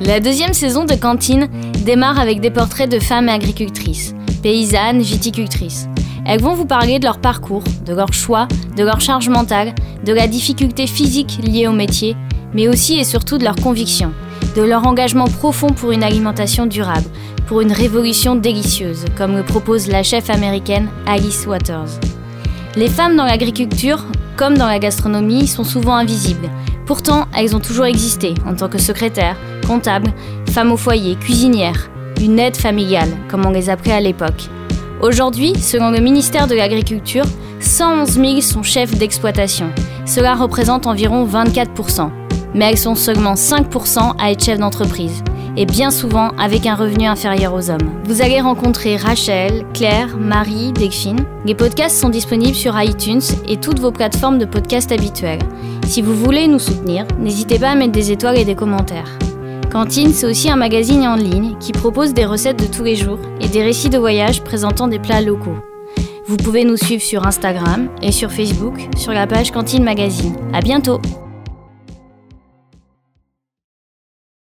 La deuxième saison de Cantine démarre avec des portraits de femmes agricultrices, paysannes, viticultrices. Elles vont vous parler de leur parcours, de leur choix, de leur charge mentale, de la difficulté physique liée au métier, mais aussi et surtout de leurs convictions, de leur engagement profond pour une alimentation durable, pour une révolution délicieuse, comme le propose la chef américaine Alice Waters. Les femmes dans l'agriculture, comme dans la gastronomie, sont souvent invisibles. Pourtant, elles ont toujours existé en tant que secrétaires, comptables, femmes au foyer, cuisinières, une aide familiale, comme on les appelait à l'époque. Aujourd'hui, selon le ministère de l'Agriculture, 111 000 sont chefs d'exploitation. Cela représente environ 24% mais elles sont seulement 5% à être chefs d'entreprise et bien souvent avec un revenu inférieur aux hommes. Vous allez rencontrer Rachel, Claire, Marie, Delphine. Les podcasts sont disponibles sur iTunes et toutes vos plateformes de podcasts habituelles. Si vous voulez nous soutenir, n'hésitez pas à mettre des étoiles et des commentaires. Cantine, c'est aussi un magazine en ligne qui propose des recettes de tous les jours et des récits de voyage présentant des plats locaux. Vous pouvez nous suivre sur Instagram et sur Facebook sur la page Cantine Magazine. À bientôt!